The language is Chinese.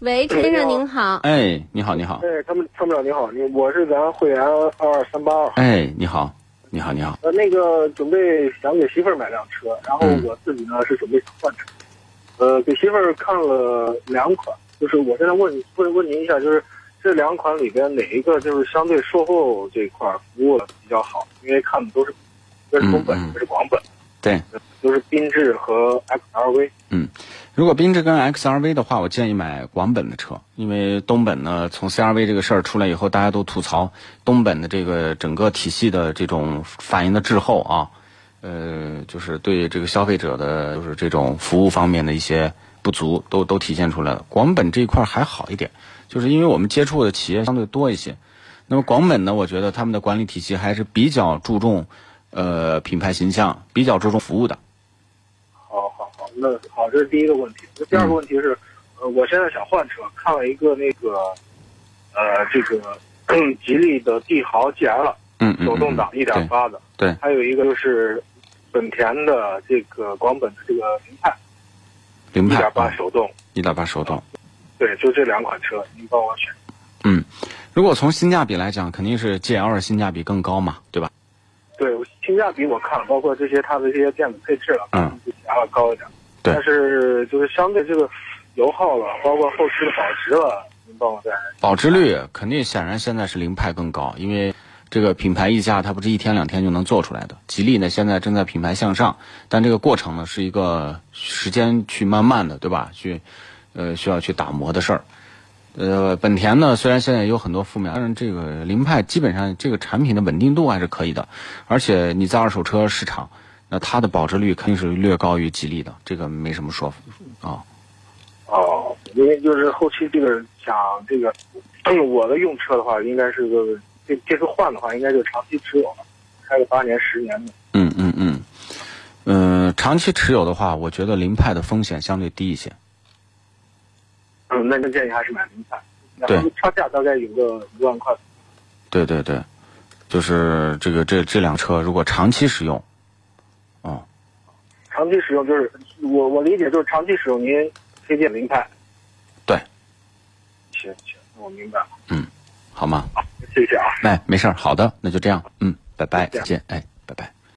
喂，陈先生您好。哎，你好，你好。哎，参谋参谋长你好，你我是咱会员二二三八二。哎，你好，你好，你好。呃，那个准备想给媳妇儿买辆车，然后我自己呢是准备想换车。呃，给媳妇儿看了两款，就是我现在问问问您一下，就是这两款里边哪一个就是相对售后这一块服务比较好？因为看的都是，一个是中本，一个是广本。对，都是缤智和 XRV。嗯，如果缤智跟 XRV 的话，我建议买广本的车，因为东本呢，从 CRV 这个事儿出来以后，大家都吐槽东本的这个整个体系的这种反应的滞后啊，呃，就是对这个消费者的就是这种服务方面的一些不足，都都体现出来了。广本这一块还好一点，就是因为我们接触的企业相对多一些，那么广本呢，我觉得他们的管理体系还是比较注重。呃，品牌形象比较注重服务的。那好，这是第一个问题。那第二个问题是，呃，我现在想换车，看了一个那个，呃，这个 吉利的帝豪 GL，嗯手动挡一点八的，对，还有一个就是本田的这个广本的这个凌派，凌派一点八手动，一点八手动，对，就这两款车，您帮我选。嗯，如果从性价比来讲，肯定是 GL 性价比更高嘛，对吧？对，性价比我看了，包括这些它的这些电子配置了，嗯，比 L 高一点。对，但是就是相对这个油耗了，包括后期的保值了，您帮我再。保值率肯定显然现在是凌派更高，因为这个品牌溢价它不是一天两天就能做出来的。吉利呢现在正在品牌向上，但这个过程呢是一个时间去慢慢的，对吧？去，呃，需要去打磨的事儿。呃，本田呢，虽然现在有很多负面，但是这个凌派基本上这个产品的稳定度还是可以的，而且你在二手车市场，那它的保值率肯定是略高于吉利的，这个没什么说啊。哦，因为就是后期这个想这个，我的用车的话，应该是个这这次换的话，应该就长期持有了，开个八年十年的。嗯嗯嗯，嗯，长期持有的话，我觉得凌派的风险相对低一些。嗯，那那建议还是买凌派，对，差价大概有个一万块。对对对，就是这个这这辆车如果长期使用，哦，长期使用就是我我理解就是长期使用，您推荐凌派。对，行行，我明白了。嗯，好吗？好，谢谢啊。哎，没事儿，好的，那就这样，嗯，拜拜，再见，哎。